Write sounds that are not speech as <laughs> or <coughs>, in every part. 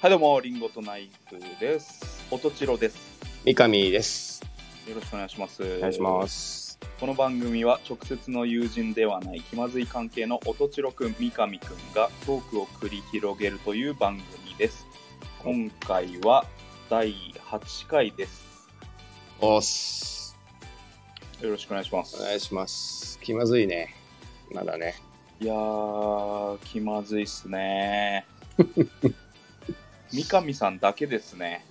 はい、どうも、リンゴとナイフです。おとちろです。三上です。よろしくお願いします。お願いします。この番組は直接の友人ではない気まずい関係のおとちろくん、三上くんがトークを繰り広げるという番組です。今回は第8回です。おっす。よろしくお願いします。お願いします。気まずいね。まだね。いやー、気まずいっすね。<laughs> 三上さんだけですね。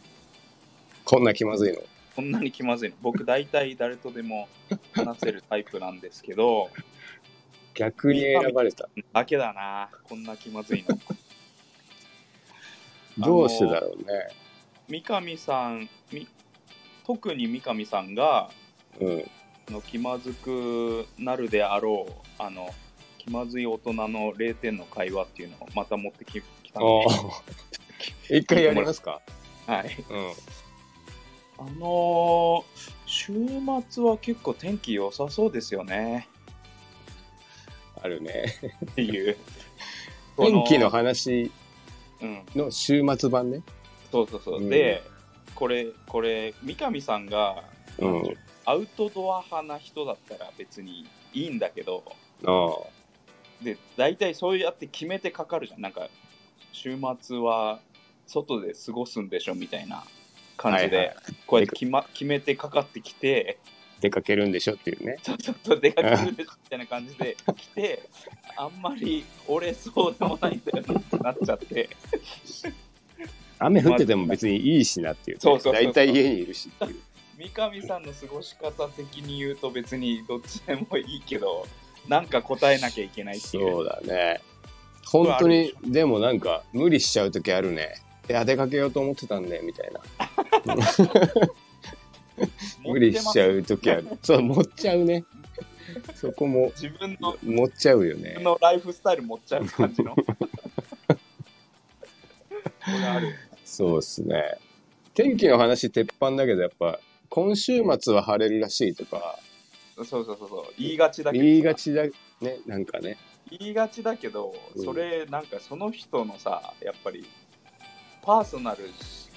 こんな気まずいの？こんなに気まずいの。僕、大体誰とでも話せるタイプなんですけど、逆に選ばれた。だけだな、こんな気まずいの。どうしてだろうね。三上さん、み特に三上さんがうん。あの気まずくなるであろう、あの気まずい大人の0点の会話っていうのをまた持ってききたあので、あ。一回やりますか？はい、うん。あのー週末は結構天気良さそうですよねあるね。っていう。<laughs> 天気のこ話うん、の週末版ね。そうそうそう。うんで、これ、これ、三上さんが、うん。アウトドア派な人だったら別にいいんだけど、あで、大体そうやって決めてかかるじゃん。なんか、週末は外で過ごすんでしょみたいな感じで、はいはいこうやって決,、ま、決めてかかってきて、出かけるんでしょっていうね。ちょっと出かけるでしょみたいな感じで来て、あんまり俺そうでもないんだよなってなっちゃって、雨降ってても別にいいしなっていう、ね。そうそうそうそう大体家にいるしっていう。三上さんの過ごし方的に言うと別にどっちでもいいけど、なんか答えなきゃいけないっていう。そうだね。本当に、でもなんか無理しちゃう時あるね。いや、出かけようと思ってたんで、みたいな。<laughs> 無理しちゃう時ある。そう、持っちゃうね。そこも自分の持っちゃうよね自分。のライフスタイル持っちゃう感じの。そうっすね。天気の話鉄板だけど、やっぱ、今週末は晴れるらしいとか、そうそうそうそう。言いがちだけど。言いがちだね、なんかね。言いがちだけど、うんそれなんかその人のさ、やっぱりパーソナルし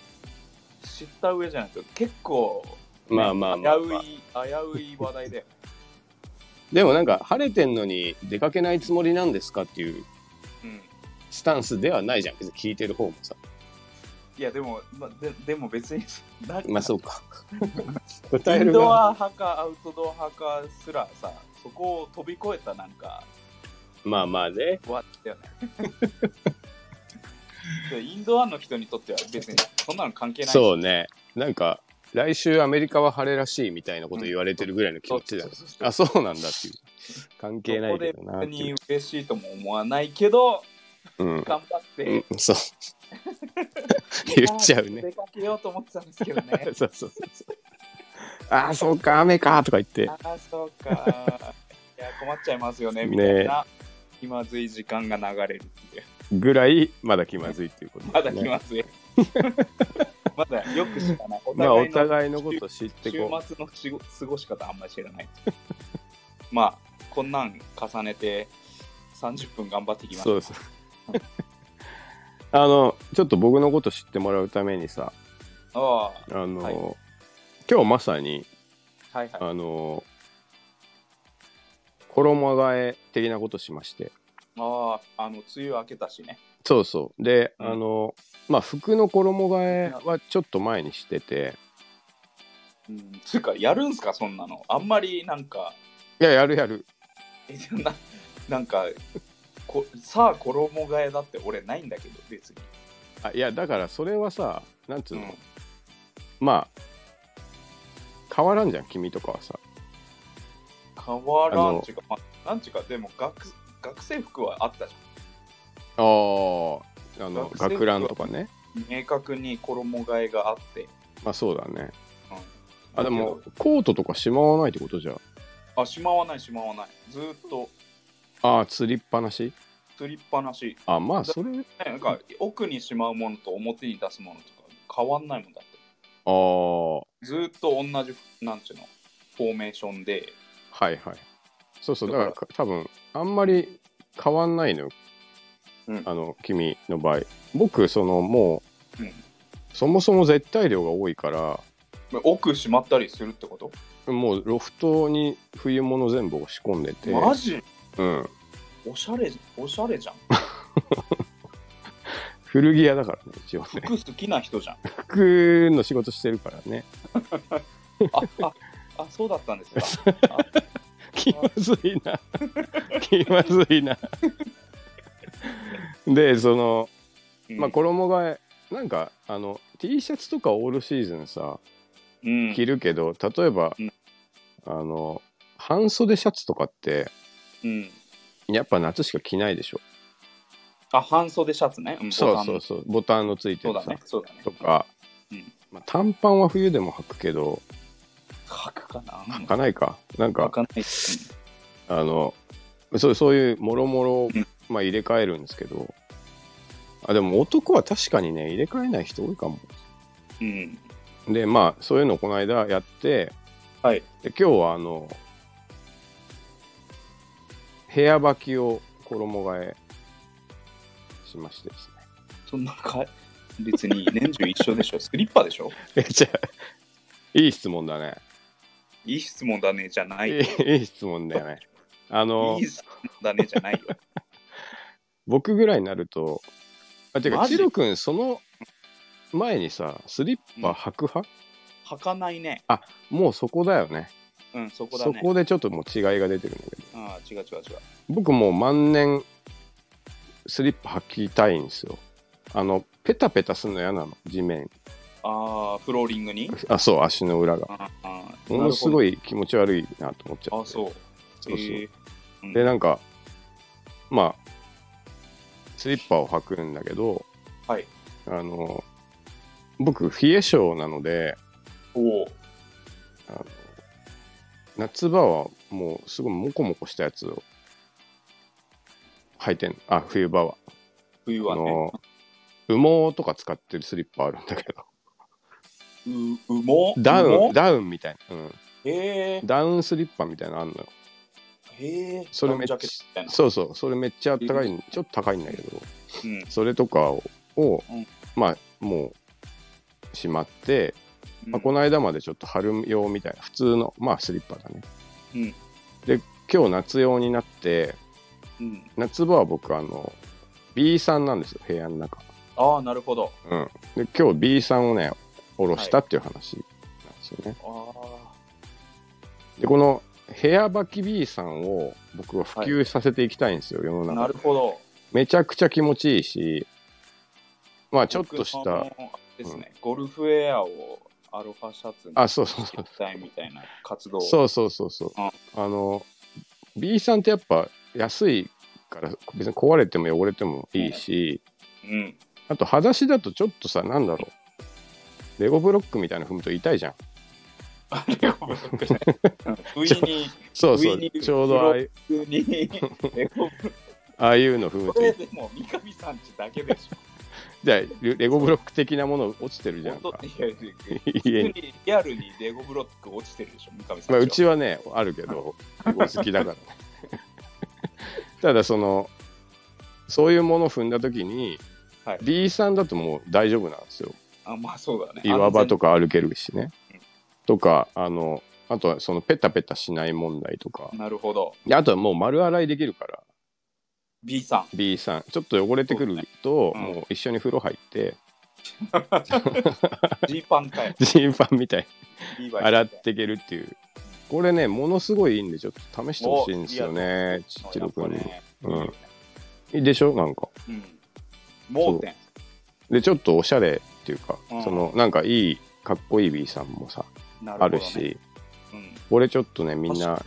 知った上じゃないと結構、ねまあまあまあまあ危うい、危うい話題で。でもなんか、晴れてんのに出かけないつもりなんですかっていううん。スタンスではないじゃん。別に聞いてる方もさ。いやでも、まあ、ででも別に、なまあそうか。答えインドア派かアウトドア派かすらさ、そこを飛び越えたなんか、まあまあね。わだよね。でインドアの人にとっては別にそんなの関係ないしそうね。なんか、来週アメリカは晴れらしいみたいなこと言われてるぐらいの気持ちだうそうそうそうあ、そうなんだっていう。関係ないけどなそこで別に。嬉しいとも思わないけど、うん。頑張って、うん、そう。<laughs> 言っちゃうね。出かけようと思ってたんですけどね。<laughs> そうそうそう。ああ、そうか、雨かとか言って。ああ、そうか。いや、困っちゃいますよね、みたいな。気まずい時間が流れるっていう。ぐらい、まだ気まずいっていうことまだですね。気まずい。まだよく知らない。お <laughs> まあ、おの互いのこと知って週こ末のしご過ごし方あんまり知らない。まあ、こんなん重ねて30分頑張っていきう。ます。そうです。あの、ちょっと僕のこと知ってもらうためにさ、ああの、はい今日まさに、あ、はいはい。あの、衣替え的なことしまして。ああ、あの、梅雨明けたしね。そうそう。で、うんあの、まあ、服の衣替えはちょっと前にしてて、うん。つうか、やるんすか、そんなの。あんまりなんか、いや、やるやる。えななんかこさあ衣替えだって俺ないんだけど別にあいや、だからそれはさ、なんつうの、うんまあ、変わらんじゃん、君とかはさ。変わらんちゅうか、まあ、なんちゅうかでも学学生服はあったじああ、あの、学ランとかね。ゃん明確に衣替えがあって、まあそうだね。うん、あ、でも、コートとかしまわないってことじゃん。あしまわないしまわない。ずーっと。ああ、釣りっぱなし？つりっぱなし、あ、まあ、それ、ねなんか奥にしまうものと表に出すものとか変わんないもんだって。ああ、はずーっと同じなんちゅうのフォーメーションで。いはい。そうそう、だだから多分、あんまり変わんないのよ。うん。あの、君の場合。僕、その、もうん。そもそも絶対量が多いから奥閉まったりするってこと？もうロフトに冬物全部押し込んでて、マジ？うん、おしゃれおしゃれじゃん。<laughs> 古着屋だからね一応ね。服好きな人じゃん。服の仕事してるからね。<laughs> あああそうだったんですか。<laughs> あ気まずいな。気まずいな。でそのうん。まあ衣替えなんかあの T シャツとかオールシーズンさうん。着るけど例えば、うん。あの半袖シャツとかってうん。やっぱ夏しか着ないでしょ。あ半袖シャツね、うんそうそうそう。ボタン。のついてるさ、ね。そうだね。とか、うん。まあ、短パンは冬でも履くけど書くかな？履かないか。なんか書かないですあのそうそういうもろもろ入れ替えるんですけどあでも男は確かにね入れ替えない人多いかも。うん。でまあそういうのをこの間やってはい。で今日はあの部屋履きを衣替えしましてですね。そんなか別に年中一緒でしょ？スリッパでしょ？えじゃあいい質問だねいい質問だねじゃないいよ。いいい質問だよね。あのいい質問だねじゃないよ。<laughs> 僕ぐらいになるとあてかチロ君その前にさスリッパ履く派、履かないね。もうそこだよね。うんそこだね。そこでちょっともう違いが出てるんだけど。ああ違う違う違う。僕もう万年スリッパ履きたいんですよ。あのペタペタすんの嫌なの地面ああフローリングに？あそう足の裏が。ものすごいい気持ち悪いなと思っちゃって。あそう。そうそう。えー。うん。でなんかまあスリッパを履くんだけどはい。あの僕冷え性なのでおおあの夏場はもうすごいモコモコしたやつを履いてんあ冬場は。冬はね。羽毛とか使ってるスリッパあるんだけどう羽毛ダウン羽ダウンみたいな、うん、毛へえ。ダウンスリッパみたいなのあんのよ。へえ。それめっちゃそうそう。それめっちゃあったかいちょっと高いんだけどうん。それとかををうん。まあもうしまって、まあ、この間までちょっと春用みたいな普通のまあスリッパだね。うん。今日夏用になってうん。夏場は僕あの B さんなんですよ部屋の中。ああなるほど。うん。で今日 B さんをね下ろしたっていう話なんですよね、あでこの部屋履き B さんを僕は普及させていきたいんですよ、世のあ中。なるほど。めちゃくちゃ気持ちいいしまあちょっとしたですね、ゴルフウェアをアロハシャツにあそうそうそう。着たいみたいな活動。をそうそうそうそう。ああの B さんってやっぱ安いから別に壊れても汚れてもいいし、うん。あと裸足だとちょっとさなんだろうレゴブロックみたいなの踏むと痛いじゃん。あれを <laughs> 不意にそうそうちょうどああいう。ああいうの踏むことれい。でも三上さんちだけでしょ。じゃあレレゴブロック的なもの落ちてるじゃんか。家ににリアルにレゴブロック落ちてるでしょ三上さんまあ、うはちはねあるけどお好きだからね。ただそのそういうものを踏んだ時に、はい。B さんだともう大丈夫なんですよあまあそうだね。岩場とかか歩けるしね。うんとかあのあとはそのペタペタしない問題とか。なるほど。であとはもう丸洗いできるから。B さん。B さん。ちょっと汚れてくると、ね。うん。もう一緒に風呂入って。<laughs> ジーパンかよ。<laughs> ジーパンみたい。洗っていけるっていう。これねものすごいいいんでちょっと試してほしいんですよおねちっちろくんに、ね。うん。でしょなんか。うん。盲点。でちょっとおしゃれいうか、うん。そのなんかいいかっこいい B さんもさ、あなるしうん。これちょっとねみんな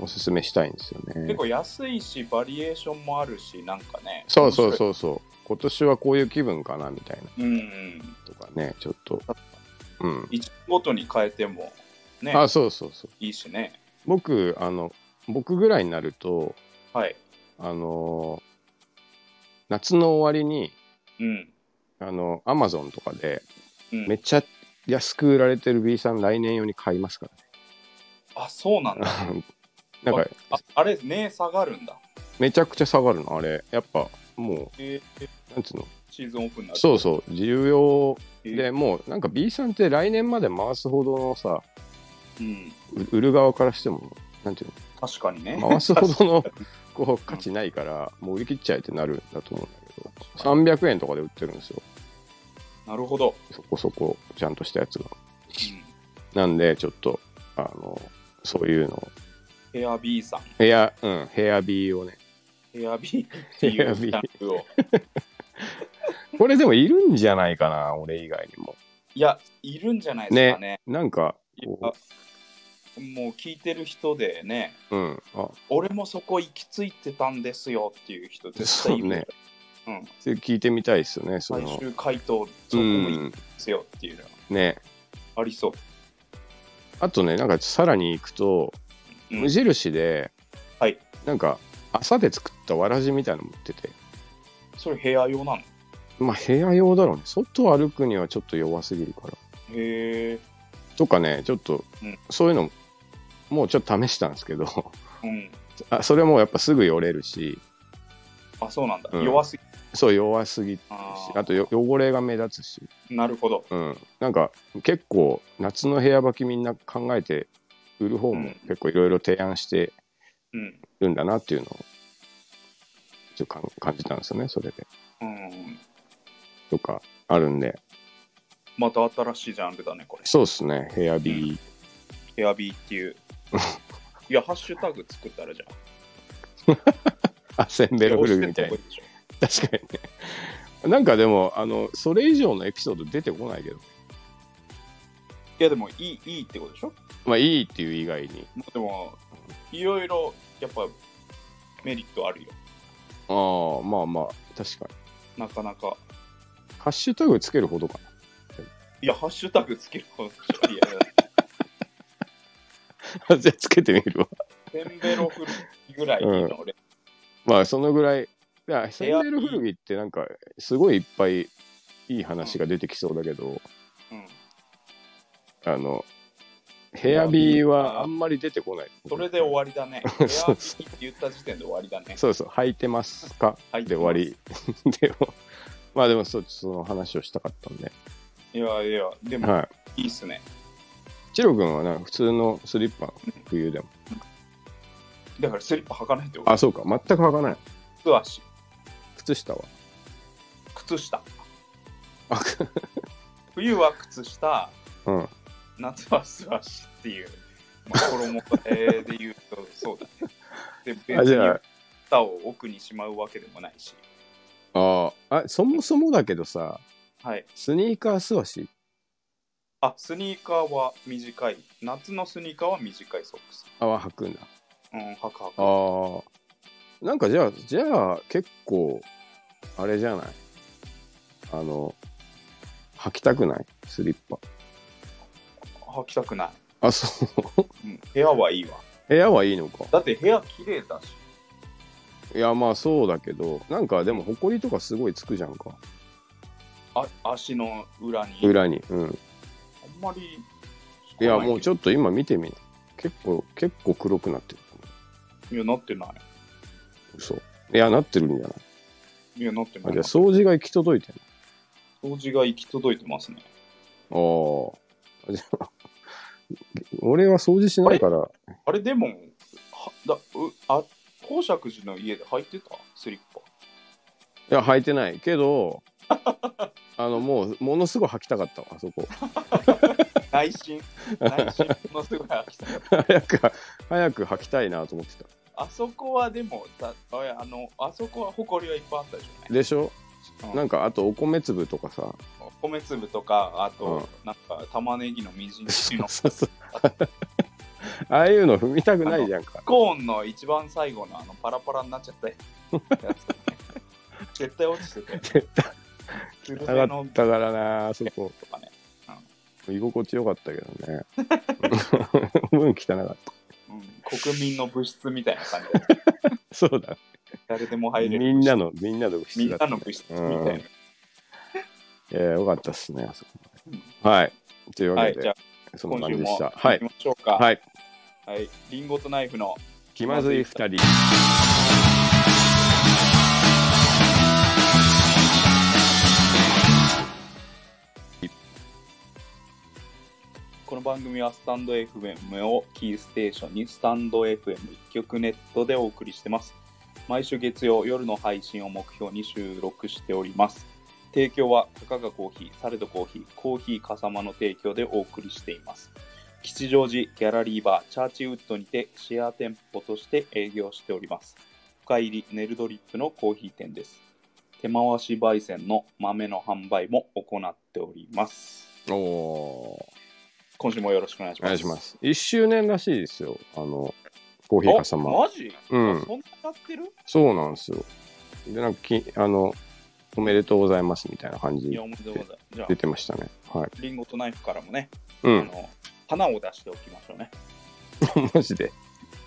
おすすめしたいんですよね。結構安いしバリエーションもあるしなんかね。そうそううそうそう。今年はこういう気分かなみたいな。うんうん。とかねちょっと。うん。一ごとに変えてもねあそうそうそう。いいしね。僕あの僕ぐらいになるとはい。あのー夏の終わりにうんあのアマゾンとかでうん。めっちゃ安く売られてる B さん来年用に買いますかあそうなんだ。ら <laughs> ねなんかああれ値下がるんだ。めちゃくちゃ下がるのあれ。やっぱもえー、うなんつうの？シーズンオフになる。そうそう、重要え。でもうなんか B さんって来年まで回すほどのさ、うん、う売る側からしても、なんていう確かにね。の、回すほどの <laughs> こう価値ないから、もう売り切っちゃえってなるんだと思うんだけど、300円とかで売ってるんですよ。なるほど。そこそこちゃんとしたやつが。うん、なんで、ちょっと、あの、そういうのを、ヘア B さん、ヘア、うん、ヘアビーをね。ヘア B っていうスタンプを。<laughs> これでもいるんじゃないかな、俺以外にも。いや、いるんじゃないですかね。なんか、もう聞いてる人でね、ううん、あ、俺もそこ行き着いてたんですよっていう人絶対いる。ね。うん、それ聞いてみたいですよね、そ最の。終回答、そこうも行ん、きですよっていうのはね。ありそう。あとね、なんかさらに行くと、うん無印で、はい。なんか、朝で作ったわらじみたいなの持ってて、それヘア用なの？へまあ部屋用だろうね。外歩くにはちょっと弱すぎるから。え。とかね、ちょっとうん、そういうの、もうちょっと試したんですけど、うん。<laughs> あそれもやっぱすぐよれるし、あ、そうなんだ。うん弱すぎそう弱すぎるし、あーあとよ汚れが目立つし、なるほど。うん。なんか結構夏の部屋履きみんな考えて売る方もうん結構いろいろ提案してうん。るんだなっていうのをちょっとかん感じたんですよね、それで。うん。とかあるんで。また新しいジャンルだね、これ。そうですね、ヘアビー。ヘアビーっていう。<laughs> いや、ハッシュタグ作ったらじゃあ。<laughs> あ、センベロフルグみたいな確かにね。なんかでも、あの、それ以上のエピソード出てこないけど。いや、でもいい、いいってことでしょ？まあいいっていう以外に。でも、いろいろ、やっぱ、メリットあるよ。ああ、まあまあ、確かに。なかなか。ハッシュタグつけるほどかな。いや、ハッシュタグつけるほどでしょ。いや、じゃあつけてみるわ。センベロフルぐらいの俺。まあそのぐらい。いや、センベロ古着ってなんか、すごいいっぱいいい話が出てきそうだけど、うん。あの、ヘアビーはあんまり出てこない。それで終わりだね。ヘアビーって言った時点で終わりだね。そうそう、履いてますか？はいで終わり。<laughs> でも、まあでもそう、その話をしたかったんで。いやいや、でも、はい。いいっすね。チロ君はな、普通のスリッパ、冬でも？だからスリッパ履かないってこと？あ、そうか、全く履かない。靴足、靴下は？靴下。あ、<laughs> 冬は靴下、うん。夏は素足っていう、まあ、衣替えで言うとそうだね。で、別 <laughs> にあじゃあ靴を奥にしまうわけでもないし。ああ、あ、そもそもだけどさ、はい。スニーカー素足？あ、スニーカーは短い。夏のスニーカーは短いソックス。あは履くんだ。うん、履く履く。ああ。なんかじゃあ、じゃあ結構、あれじゃない？あの、履きたくない？スリッパ。履きたくない。あ、そう。うん、部屋はいいわ。部屋はいいのか。だって部屋綺麗だし。いや、まあそうだけど、なんかでも、ほこりとかすごいつくじゃんか。あ足の裏に。裏に。うん。あんまり。いや、もうちょっと今見てみな。結構、結構黒くなってる。と。いや、なってない。嘘。いや、なってるんじゃないいや、なってない。あじゃあ、掃除が行き届いてる掃除が行き届いてますね。のああ。じゃあ、<laughs> 俺は掃除しないから、あれ、でも、はだうあ公爵寺の家で履いてた？スリッパ？いや、履いてないけど、<laughs> あの、もう、ものすごい履きたかったわ、あそこ。<laughs> 内心、内心？ものすごい履きたかった。早く、早く履きたいなと思ってた。あそこはでも、たあのあそこは埃はいっぱいあったでしょうね。でしょ？うんなんか、あと、お米粒とかさ。米粒とか、あと、うんなんか玉ねぎのみじん切りのああいうの踏みたくないじゃんか。コーンの一番最後のあのパラパラになっちゃった <laughs> やつ、ね、絶対落ちてて。絶対スルなかメのったからな、あそこ。とかね。居心地よかったけどね。<laughs> うん、<laughs> 汚かった。うん、国民の物質みたいな感じで、<laughs> そうだ。誰でも入れる。みんなの、みんなの物質みんだったねなの物質みたいな。うんえー、よかったっすね、あそこはい。というわはい、けで、じゃそんな感じでした。はい行き。ましょうか。はい。はい。リンゴとナイフの気まずい二人。この番組はスタンド FM をキーステーションにスタンド FM 一曲ネットでお送りしてます。毎週月曜夜の配信を目標に収録しております。提供はたかがコーヒー、サレドコーヒー、コーヒーかさまの提供でお送りしています。吉祥寺ギャラリーバーチャーチウッドにてシェア店舗として営業しております。深入りネルドリップのコーヒー店です。手回し焙煎の豆の販売も行っております。おお今週もよろしくお願いします。願いします。1周年らしいですよ。あの、コーヒーかさま。あマジ、うんあそんなやってる？そうなんですよ。で、なんかき、あの、おめでとうございますみたいな感じいや、おめでとうございます。じゃ出てましたね。はい。あ、リンゴとナイフからもね、うん。あの、花を出しておきましょうね。<laughs> マジで。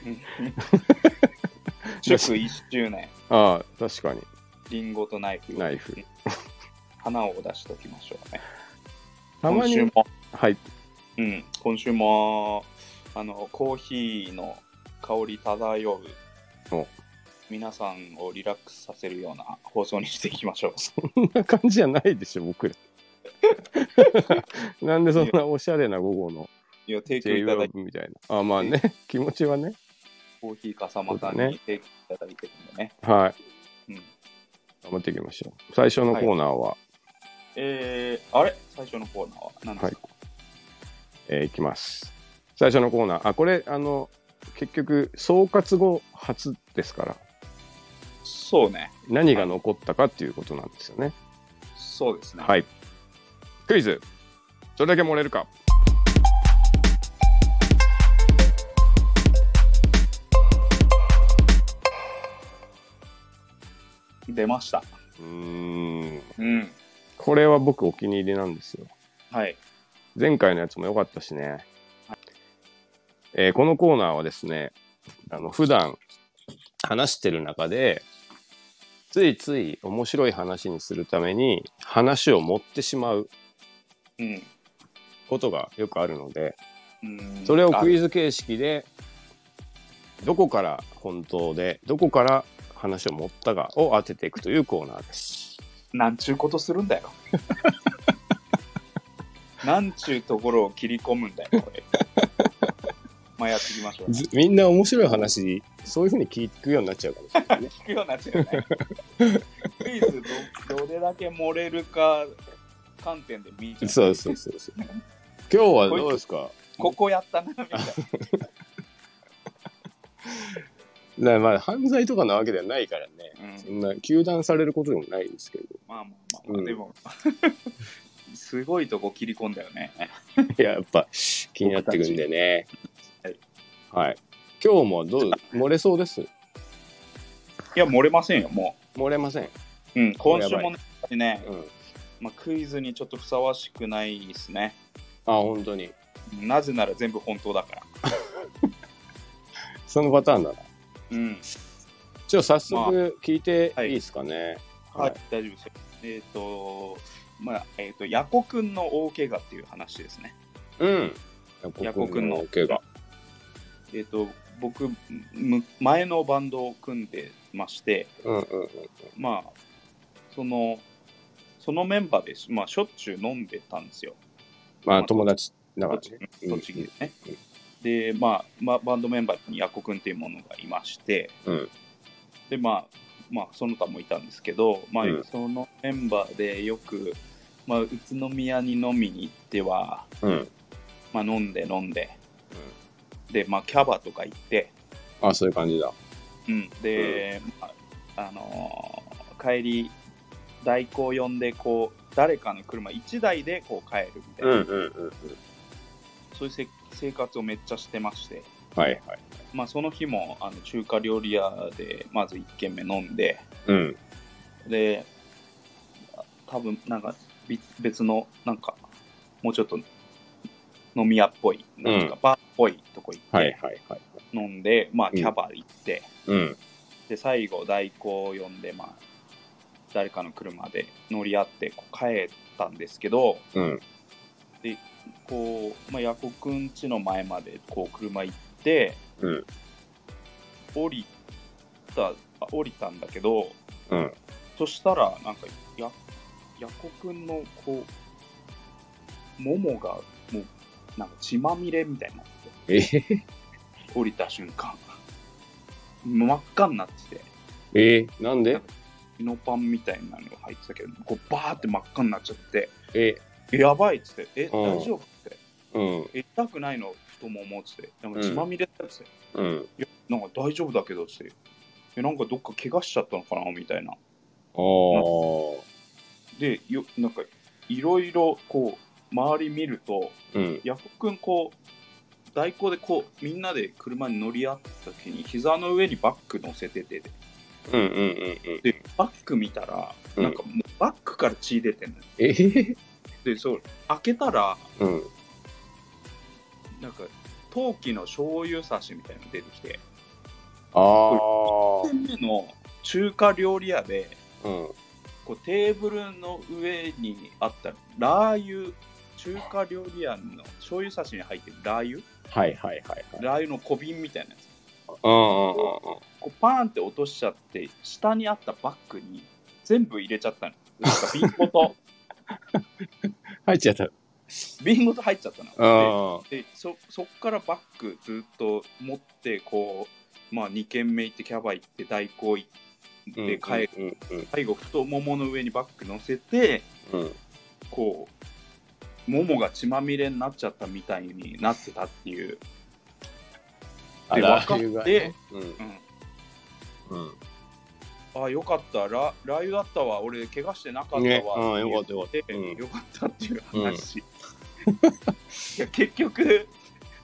<laughs> 祝1周年、ああ、確かに。リンゴとナイフ。ナイフ。花を出しておきましょうね。たまに、今週も、はい。うん、今週も、あの、コーヒーの香り漂うお、皆さんをリラックスさせるような放送にしていきましょう。そんな感じじゃないでしょ、僕ら。<laughs> なんでそんなおしゃれな午後のいや、提供いただいて、みたいな。あまあね、気持ちはね。コーヒーかさまさんに提供いただいてるんでね。はい。うん。頑張っていきましょう。最初のコーナーは、えー、あれ？最初のコーナーは何ですか、えーいきます。最初のコーナー。あ、これ、あの、結局、総括後初ですから、そうね。何が残ったかっていうことなんですよね。そうですね。はい。クイズ。どれだけ漏れるか。出ました。うーん。うん。これは僕お気に入りなんですよ。はい。前回のやつも良かったしね。えーこのコーナーはですね、あの、普段話してる中で、ついつい面白い話にするために話を持ってしまううん。ことがよくあるので、うんそれをクイズ。ズ形式で、どこから本当で、どこから話を持ったかを当てていくというコーナーです。なんちゅうことするんだよ。<laughs> なんちゅうところを切り込むんだよ、これ。<laughs> まあやっていきましょう。ずみんな面白い話、そういうふうに聞くようになっちゃうかもしれないね。<laughs> 聞くようになっちゃうね。クイズどどれだけ漏れるか観点で見ちゃう。そうそうそうそう。今日はどうですか？<laughs> ここやったな、みたいな。だからまあ犯罪とかなわけではないからね、うんそんな糾弾されることでもないですけどまあまあまあ、まあうんでも、すごいとこ切り込んだよね。い <laughs> ややっぱ気になってくんでねはい、はい、今日もどう漏れそうです？いや、漏れませんよ、も漏れません、う。うん、今週もね、ねうん、まあ、クイズにちょっとふさわしくないですね。あ本当になぜなら全部本当だから。<laughs> そのパターンだなうん。ちょっと早速聞いていいですかね、はい、大丈夫ですよ。えっ、と、まあ、えっ、と、ヤコくんの大怪我っていう話ですね。うん。ヤコくんの怪我。えっ、と、僕、む前のバンドを組んでまして、うんうんうんまあ、その、そのメンバーでし、まあ、しょっちゅう飲んでたんですよ。まあ友達だから栃ね。木栃木でね。で、まあ、まあ、バンドメンバーにヤコくんっていうものがいまして、うん。で、まあ、まあ、その他もいたんですけど、まあ、うん。そのメンバーでよく、まあ、宇都宮に飲みに行っては、うん。まあ、飲んで飲んで、で、まあ、キャバとか行って、あそういう感じだ。うん、で、まあ、あのー帰り、代行呼んで、こう、誰かの車1台でこう帰るみたいな、うんうんうんうん。そういうせ生活をめっちゃしてまして、はいはい。まあ、その日もあの中華料理屋でまず1軒目飲んで、うん。で、多分なんか別別の、なんか、もうちょっと飲み屋っぽい、なんかうん。バーっぽいとこ行って、はいはいはい飲んで、まあ、うんキャバ行って、うん。で、最後、代行を呼んで、まあ、誰かの車で乗り合ってこう帰ったんですけど、うん。こう、まあ、ヤコくん家の前までこう車行って、うん。降りた、あ降りたんだけど、うん。そしたら、なんか、や、ヤコくんの、こう、ももが、もう、なんか血まみれみたいになってえ？て、降りた瞬間、真っ赤になってて、え？なんで？血のパンみたいなのが入ってたけど、こうバーって真っ赤になっちゃって、ええ？やばいっつって、え、うん。大丈夫って、うん。え痛くないの？太ももっつって、なんか血まみれだっつって、うん。いや、なんか大丈夫だけどっつって、え、なんかどっか怪我しちゃったのかなみたいな。ああで、よなんかいろいろこう、周り見ると、うん。ヤコくんこう代行でこうみんなで車に乗り合った時に膝の上にバッグ乗せててうんうんうんうん。でバッグ見たらうん。なんかもうバッグから血出てんのよ。えーでそう開けたらうんなんか陶器の醤油差しみたいなの出てきてああ1店目の中華料理屋でうん。こうテーブルの上にあったラー油中華料理屋の醤油差しに入ってるラー油？はいはいはいはい。ラー油の小瓶みたいなやつ。こうパーンって落としちゃって下にあったバッグに全部入れちゃったの。なんか瓶ごと。<laughs> 入っちゃった瓶ごと入っちゃったの。あででそそっからバッグずっと持ってこうまあ2軒目行ってキャバ行って代行行あって帰る、うんうん最後太ももの上にバッグ乗せてうん。うんこうももが血まみれになっちゃったみたいになってたっていう、で分かってね。うん。うん、うん。ああよかった。ララー油だったわ。俺怪我してなかったわ、ね。うんよかったよかった。でうん。よかったっていう話、いや結局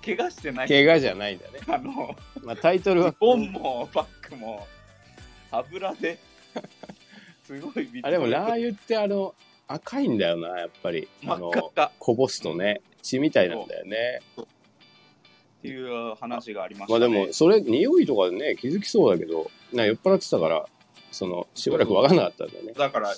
怪我してない。怪我じゃないんだね。あのまあタイトルは。ボンもバッグも油ですごいあでもラー油ってあの赤いんだよなやっぱり。真あのこぼすとね血みたいなんだよね。っていう話がありましまたね。あでもそれ匂いとかでね気づきそうだけどな酔っ払ってたからそのしばらく分かんなかったんだよね。だからき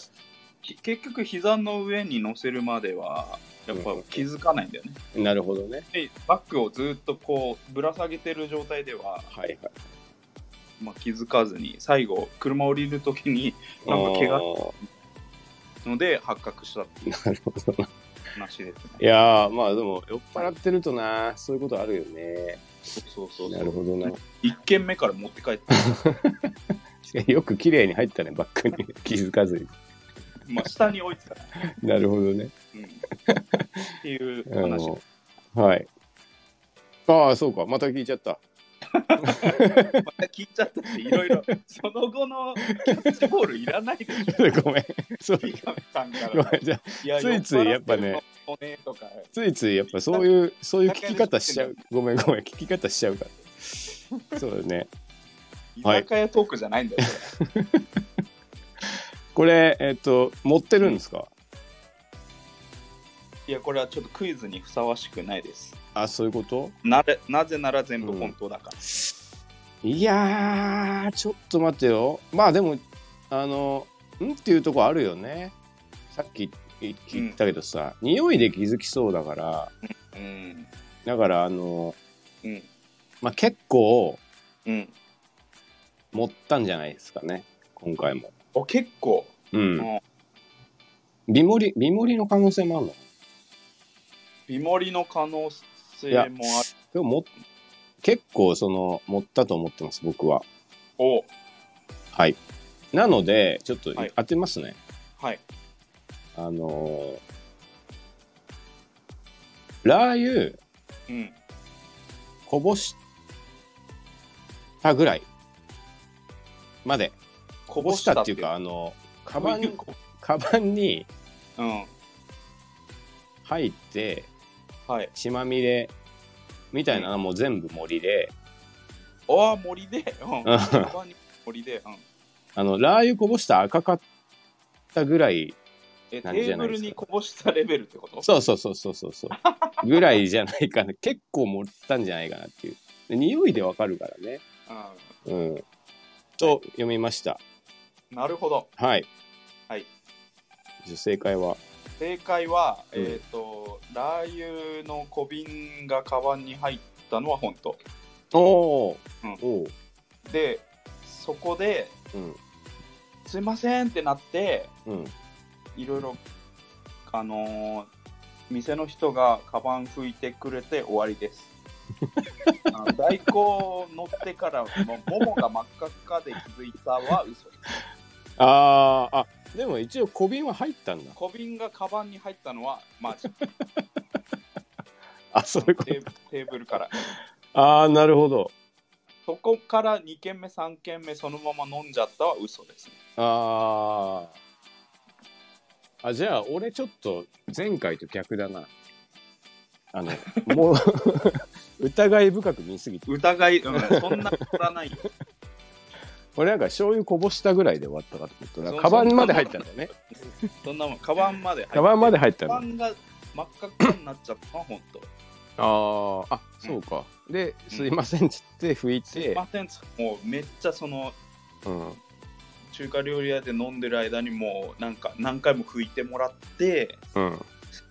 結局膝の上に乗せるまではやっぱ気づかないんだよね。なるほどね。でバッグをずっとこうぶら下げてる状態では、はいはい。まあ、気づかずに最後車降りる時になんか怪我ので発覚したっていう。なるほどな。話ですね。いやーまあでも酔っ払ってるとなそういうことあるよね。そうそうなそう。るほどな。1軒目から持って帰って、<laughs> よく綺麗に入ったねバッグに。気づかずに <laughs> まあ、下に置いてた、<laughs> なるほどね。うん、っていうあ話のはい。ああそうか。また聞いちゃった。<laughs> また聞いちゃったし、いろいろ、その後のキャッチボールいらないでしょ、ごめん。そう。三上さんじゃついついやっぱね、ついついやっぱそういうそういう聞き方しちゃう。ごめんごめん。聞き方しちゃうから。そうだね。居はい酒屋トークじゃないんだよ、これこれえっ、と持ってるんですか？いや、これはちょっとクイズにふさわしくないです。あそういうこと？なれなぜなら全部本当だから。いやーちょっと待ってよまあでもあのんっていうとこあるよねさっき言言ったけどさ、匂いで気づきそうだからうん。だからあのうん。まあ結構うん。持ったんじゃないですかね今回もあ、結構。うん。うんビモリビモリの可能性もあるの？ビモリの可能性もある。でもも結構その持ったと思ってます僕は。お。はい。なのでちょっとはい。当てますね、はい。あのーラー油うん。こぼしたぐらいまでこぼしたっていうかあのカバンカバンにうん。入ってはい。血まみれみたいなのはもう全部森で、ああ、森で？うん。カバンに森で？うん。あのラー油こぼした赤かったぐらいえ、テ感じじゃーないですかブルにこぼしたレベルってこと？そうそうそうそうそうそう <laughs> ぐらいじゃないかな結構持ったんじゃないかなっていうで匂いでわかるからねうんと読みましたうん。なるほど。はい。はい。じゃあ正解は？正解は、うん。えっ、と、ラー油の小瓶がカバンに入ったのは本当。おおうん。おおで、そこで、うん。すいませんってなって、うん。いろいろ、あのー店の人がカバン拭いてくれて終わりです。<laughs> あの代行乗ってからもももが真っ赤っかで気づいたは嘘です。あーあでも一応小瓶は入ったんだ小瓶がカバンに入ったのはマジ。<laughs> あそういうことテーテーブルから。ああなるほどそこから2軒目、3軒目そのまま飲んじゃったは嘘ですね。あーあじゃあ俺ちょっと前回と逆だなあのもう <laughs> 疑い深く見すぎて疑い、うん、そんなことはないよ。俺なんか醤油こぼしたぐらいで終わったかと思ったそらカバンまで入ったんだね。そんなもん、カバンまで入って。カバンまで入ったんだカバンが真っ赤っかになっちゃったのは本当。あああそうか。で「すいません」っつって拭いすいて、ません、もうめっちゃそのうん、中華料理屋で飲んでる間にもうなんか何回も拭いてもらって、うん、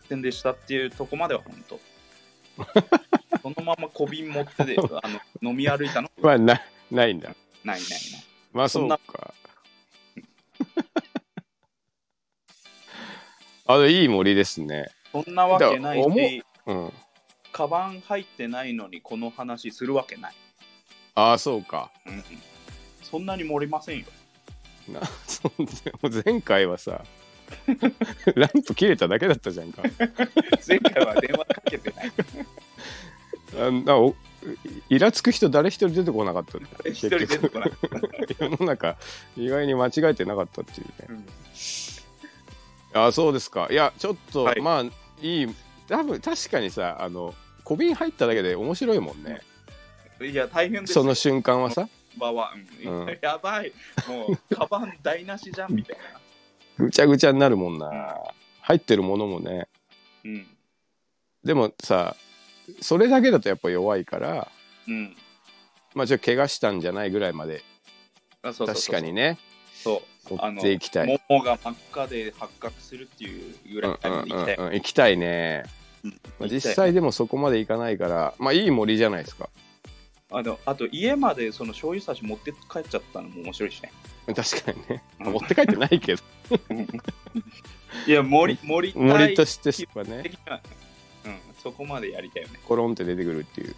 せんでしたっていうとこまでは本当。<laughs> そのまま小瓶持ってであの飲み歩いたの？まあなないんだ。ないないない。まあそそんな。うか <laughs> あのいい森ですね。そんなわけないだからし、うん。カバン入ってないのにこの話するわけない。ああそうか。うんうん、そんなに盛りませんよ。なそも前回はさ <laughs> ランプ切れただけだったじゃんか。<laughs> 前回は電話かけてない。あなおイラつく人誰一人出てこなかった一人出てこない。世の中意外に間違えてなかったっていうね。うん。あそうですか。いやちょっと、はい。まあいい多分確かにさあの小瓶入っただけで面白いもんね、いや、大変ですよ。その瞬間はさ。うん。やばい。もう、カバン台無しじゃんみたいな。ぐちゃぐちゃになるもんな。入ってるものもね。うん。でもさそれだけだとやっぱ弱いからうん。まあちょっと怪我したんじゃないぐらいまで。あそうそうそう確かに。ね。そう。持っていきたい。桃が真っ赤で発覚するっていうぐらいうんうんまで行きたい。うんうん行きたいね、うん。まあ、実際でもそこまでいかないからまあいい森じゃないですか。あのあと、家までその醤油差し持って帰っちゃったのも面白いしね。確かにね。うん。持って帰ってないけど。いや、森、森森としてはね。的な、うん、そこまでやりたいよね。コロンって出てくるっていう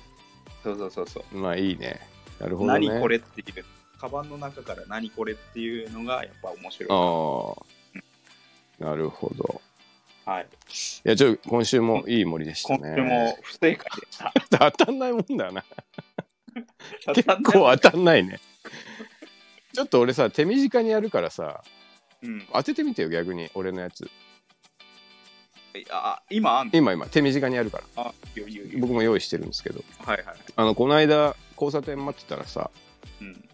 そうそうそうそう。まあいいね。なるほどね。何これっていう、カバンの中から何これっていうのがやっぱ面白い。ああなるほど。はい。いやちょ今週もいい森でした今ね週も不正解でした。<laughs> 当たんないもんだな。<laughs> 結構当たんないね。ちょっと俺さ手短にやるからさうん。当ててみてよ逆に。俺のやつあ、今あんの？今今手短にやるからあ、僕も用意してるんですけどはいはいはい。あのこの間交差点待ってたらさうん。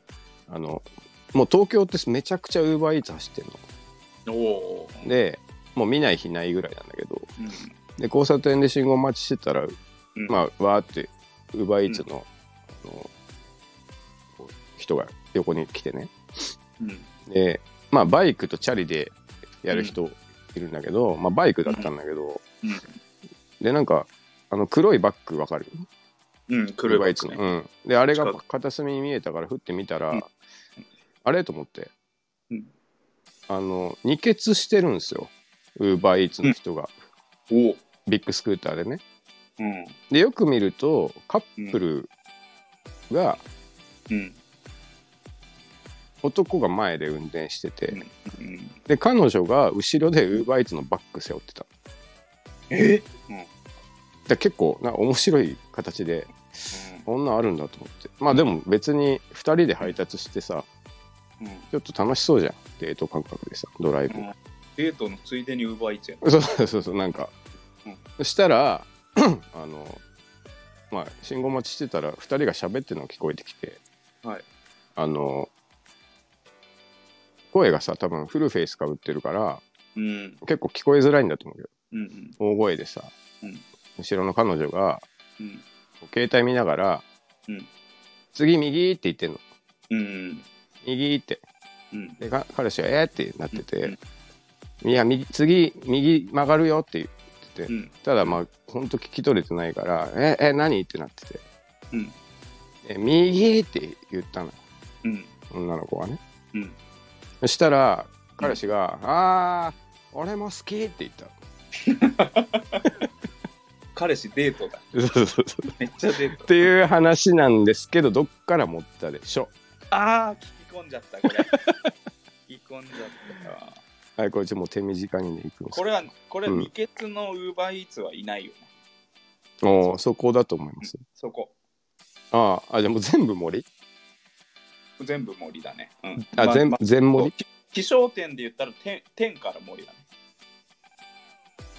あのもう東京ってめちゃくちゃウーバーイーツ走ってんのおお。でもう見ない日ないぐらいなんだけどうん。で交差点で信号待ちしてたら、うんまあわーってウーバーイーツの,、あのこう人が横に来てねうん。でまあバイクとチャリでやる人いるんだけど、まあバイクだったんだけど、うん。でなんかあの黒いバッグわかる？うん。ウ黒いーバッグね。うん、であれが片隅に見えたから振ってみたら、うんあれと思って、うんあの二欠してるんですよウーバーイーツの人が。ビッグスクーターでねうん。でよく見るとカップルが、うん。男が前で運転してて、うん。で彼女が後ろでウーバーイーツのバッグ背負ってたえ？で結構な面白い形でこんなんあるんだと思って。まあでも別に2人で配達してさうん。ちょっと楽しそうじゃん。デート感覚でさドライブ、うん。デートのついでにウーバーイーツや <laughs> そうそうそうそうなんか、うん。そしたら <clears throat> あのまあ信号待ちしてたら2人が喋ってるのが聞こえてきてはい。あの声がさ多分フルフェイスかぶってるからうん。結構聞こえづらいんだと思うけどうん。大声でさ、うん後ろの彼女がうん。携帯見ながらうん。「次右」って言ってんのうん。「右」ってうん。でか彼氏は「えー」ってなってうんて「いや右次右曲がるよ」って言って。ただまあほんと聞き取れてないから「ええ何?」ってなっててうん。「え右」って言ったのうん。女の子がねうん。そしたら彼氏が「ああ俺も好き」って言った <laughs> 彼氏デートだ。そうそうそうめっちゃデート。っていう話なんですけどどっから持ったでしょああ、聞き込んじゃった、これ。<laughs> 聞き込んじゃったわ。はいこれちょっともう手短にねいくんですこれは、これ、うん未決のウーバーイーツはいないよね。おーそこだと思いますそこ。あああじゃあもう全部森全部森だね。うん。あ、全ま全森？き気象点で言ったら天天から森だね。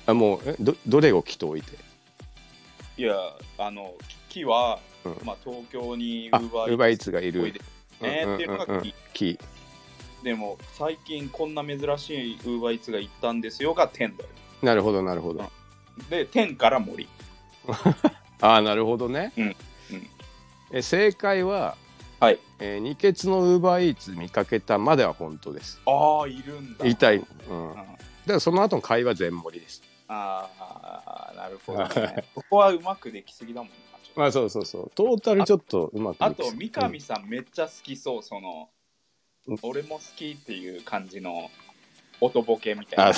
あもうえどどれを木と置いて？いや、あの、木は、うんまあ、東京にウあーバーイーツがいるねっていうのが木。木でも、最近こんな珍しいウーバーイーツが行ったんですよが天だよ。なるほどなるほどで、天から森。<laughs> ああなるほどね、うんうんえ正解は、はい。えー二欠のウーバーイーツ見かけたまでは本当です。ああ、いるんだ。言い。たい、ううん、んだからその後の会話全盛りです。ああ、なるほどね。ここはうまくできすぎだもんな。ちょっと。まあそうそうそう。トータルちょっとうまくあと、三上さんめっちゃ好きそう、そのうん、俺も好きっていう感じの音ボケみたいあな。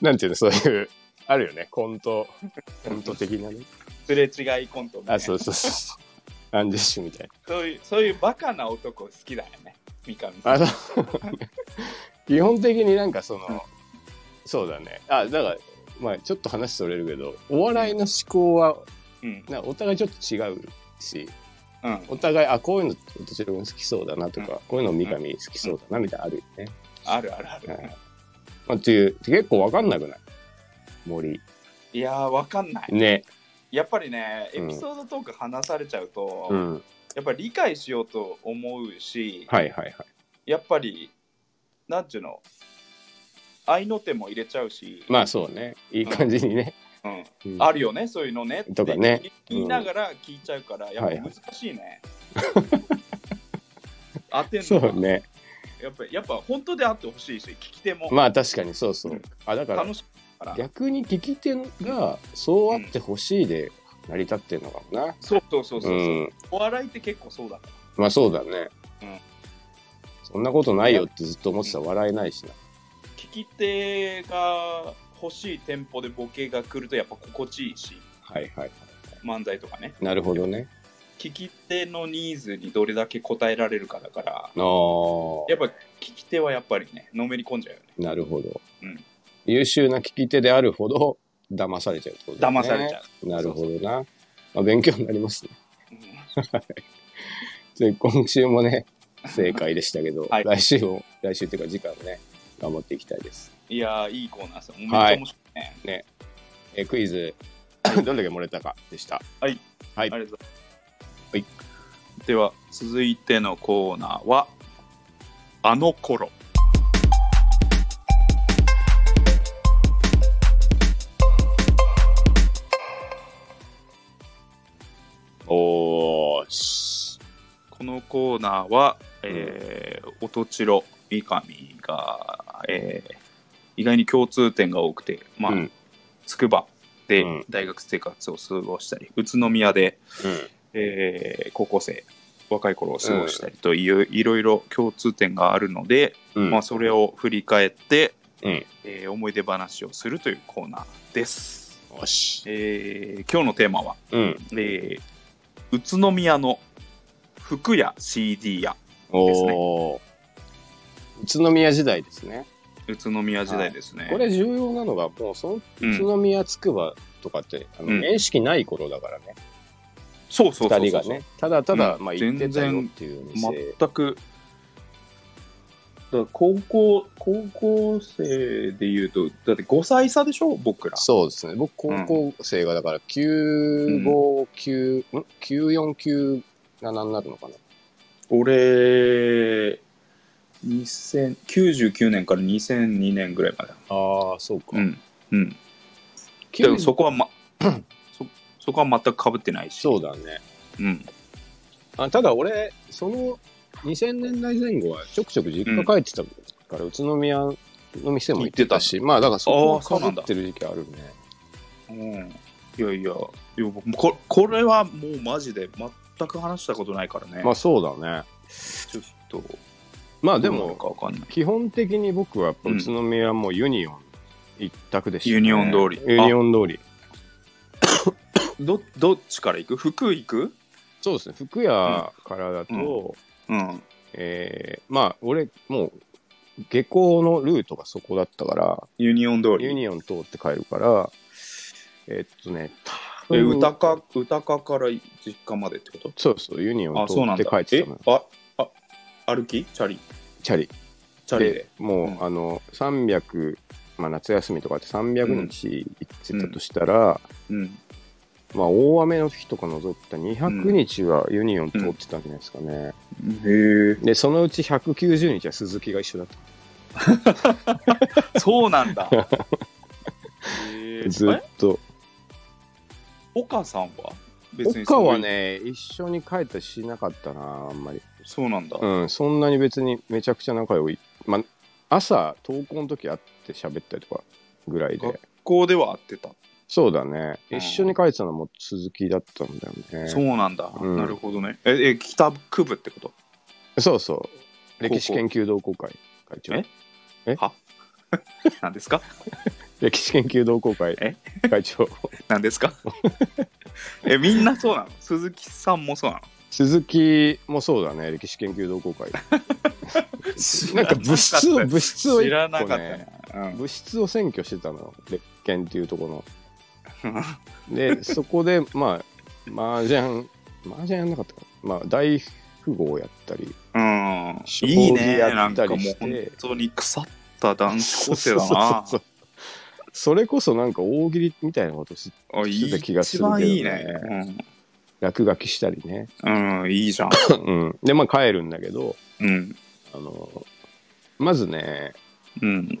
<laughs> なんていうのそういうあるよねコント。<laughs> コント的なね。すれ違いコントみたいな。あそうそうそう。アンジェッシュみたいそういう、そういうバカな男好きだよね、三上さん。なあそう。<laughs> 基本的になんかその、そうだね。あだからまあちょっと話それるけどお笑いの思考はうん。なお互いちょっと違うしうん。お互いあこういうのどちらも好きそうだなとか、こういうの三上好きそうだなみたいなのあるよね、あるあるある。はいまあ、っていう結構わかんなくない？森。いやー、わかんない。ね。やっぱりね、エうん。ピソードトーク話されちゃうと、うん。やっぱり理解しようと思うし、はいはいはい。やっぱり、なんちゅうの、愛の手も入れちゃうし、まあそうね。いい感じにね、うん、うん。あるよね、そういうのね。ってとかね。言い言いながら聞いちゃうから、やっぱ難しいね。<laughs> 当てんそうね。やっぱやっぱ本当であってほしいし、聞き手も。まあ確かにそうそう、うん。あだから楽しいから。逆に聞き手がそうあってほしいで成り立ってんのかもな。そうそうそうそう。う。ん。お笑いって結構そうだから。まあそうだね、うん。そんなことないよってずっと思ってたら笑えないしな、聞き手が欲しいテンポでボケが来るとやっぱ心地いいし、はいはい漫才とかね。なるほどね。聞き手のニーズにどれだけ応えられるかだから、ああやっぱ聞き手はやっぱりね、のめり込んじゃうよね。なるほど、うん優秀な聞き手であるほど騙されちゃうってことだね騙されちゃう。なるほどな、まあ、勉強になりますねうん <laughs> で今週もね正解でしたけど、はい来週も来週っていうか次回もね頑張っていきたいですいやー、いいコーナーですよ。めっちゃ面白いね。えクイズ <coughs> どれだけ漏れたかでした？はいはいありがとうございます。はい。では、続いてのコーナーは、あの頃。コーナーは、えー、音千代三上が、えー、意外に共通点が多くて、まあ、うん。筑波でうん。大学生活を過ごしたり、宇都宮で、うん。えー高校生、若い頃を過ごしたりという、いろいろ共通点があるので、うん。まあ、それを振り返って、うん。えー思い出話をするというコーナーです。よし。えー今日のテーマは、うん。えー宇都宮の服や CD 屋おー。宇都宮時代ですね。宇都宮時代ですね。これ重要なのがもうそのうん。宇都宮筑波とかって、あのうん。面識ない頃だからね、そうそうそうそう二人がね。ただただ、うん。まあ行ってたよっていう店。全く。だから高校高校生でいうとだって5歳差でしょ？僕ら。そうですね。僕高校生がだから959、ん？9497になるのかな？俺2000 99年から2002年ぐらいまでああそうか、うんうん。で9もそこはま <clears throat> そそこは全くかぶってないし。そうだね。うん。あただ俺その2000年代前後はちょくちょく実家帰ってたから、宇都宮の店も行ってたしまあだからそこはかぶってる時期あるね。うん。いやいやいや僕もここれはもうマジで全く話したことないからね、まあそうだね。ちょっと。まあでもどうなのかわかんない。基本的に僕はやっぱ宇都宮もユニオン一択でした、ね。ユニオン通り。ユニオン通り。どどっちから行く？福行く？そうですね。服屋からだと、うん。えーまあ、俺、もう、下校のルートがそこだったから、ユニオン通り。ユニオン通って帰るから、えっとね、多え分歌か歌かから実家までってこと？そうそう、ユニオン通って帰ってたのよ。ああ歩き？チャリ？チャリ。チャリで？もう、うん。あの、300、まあ、夏休みとかって300日行ってたとしたら、うん。まあ、大雨の日とか除くた200日はユニオン通ってたんじゃないですかね。へえ。で、そのうち190日は鈴木が一緒だった。<laughs> そうなんだ。<laughs> へえ。ずっと。岡さんは？別に岡はね、一緒に帰ったりしなかったな、あんまり。そうなんだ、うん、そんなに別にめちゃくちゃ仲良い。まあ、朝、登校の時会って喋ったりとかぐらいで学。校では会ってた、そうだね。うん一緒に帰ってたのも鈴木だったんだよね。そうなんだ、うんなるほどねええ北区部ってこと？そうそう。歴史研究同好会会長。え？は？<laughs> 何ですか？歴史研究同好会え？会長。<laughs> 何ですか？<laughs> えみんなそうなの？鈴木さんもそうなの？鈴木もそうだね、歴史研究同好会。なんか物質を、物質を一知らな個かったね。な、物質を占拠してたの、列研っていうとこの。で、そこで、まあ、麻雀、麻雀やんなかったか。な。まあ、大富豪をやったり、うん、将いい棋ねやなんかもうったりして本当に腐った男子高生だな。それこそなんか大喜利みたいなことしてた気がす一るけどね。番いいね。落書きしたりね。うん、うん、いいじゃん。<laughs> うん。で、まあ帰るんだけど、うん。あの、まずね、うん。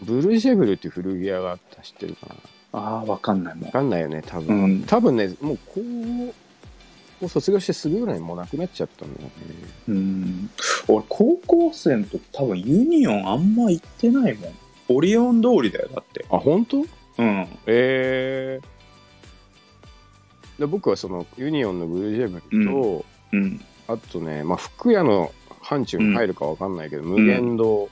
ブルージェブルっていう古着屋があった知ってるかな。ああわかんないもわかんないよね、多う分。ん。多分ね、もう高校卒業してすぐぐらいにもうなくなっちゃったんだよね。うん。俺高校生の時多分ユニオンあんま行ってないもん。オリオン通りだよだって。あ、本当？うん。えー。で僕はそのユニオンのブルージェブルと、うん。あとね、まあ、服屋の範疇に入るかわかんないけど、無限堂、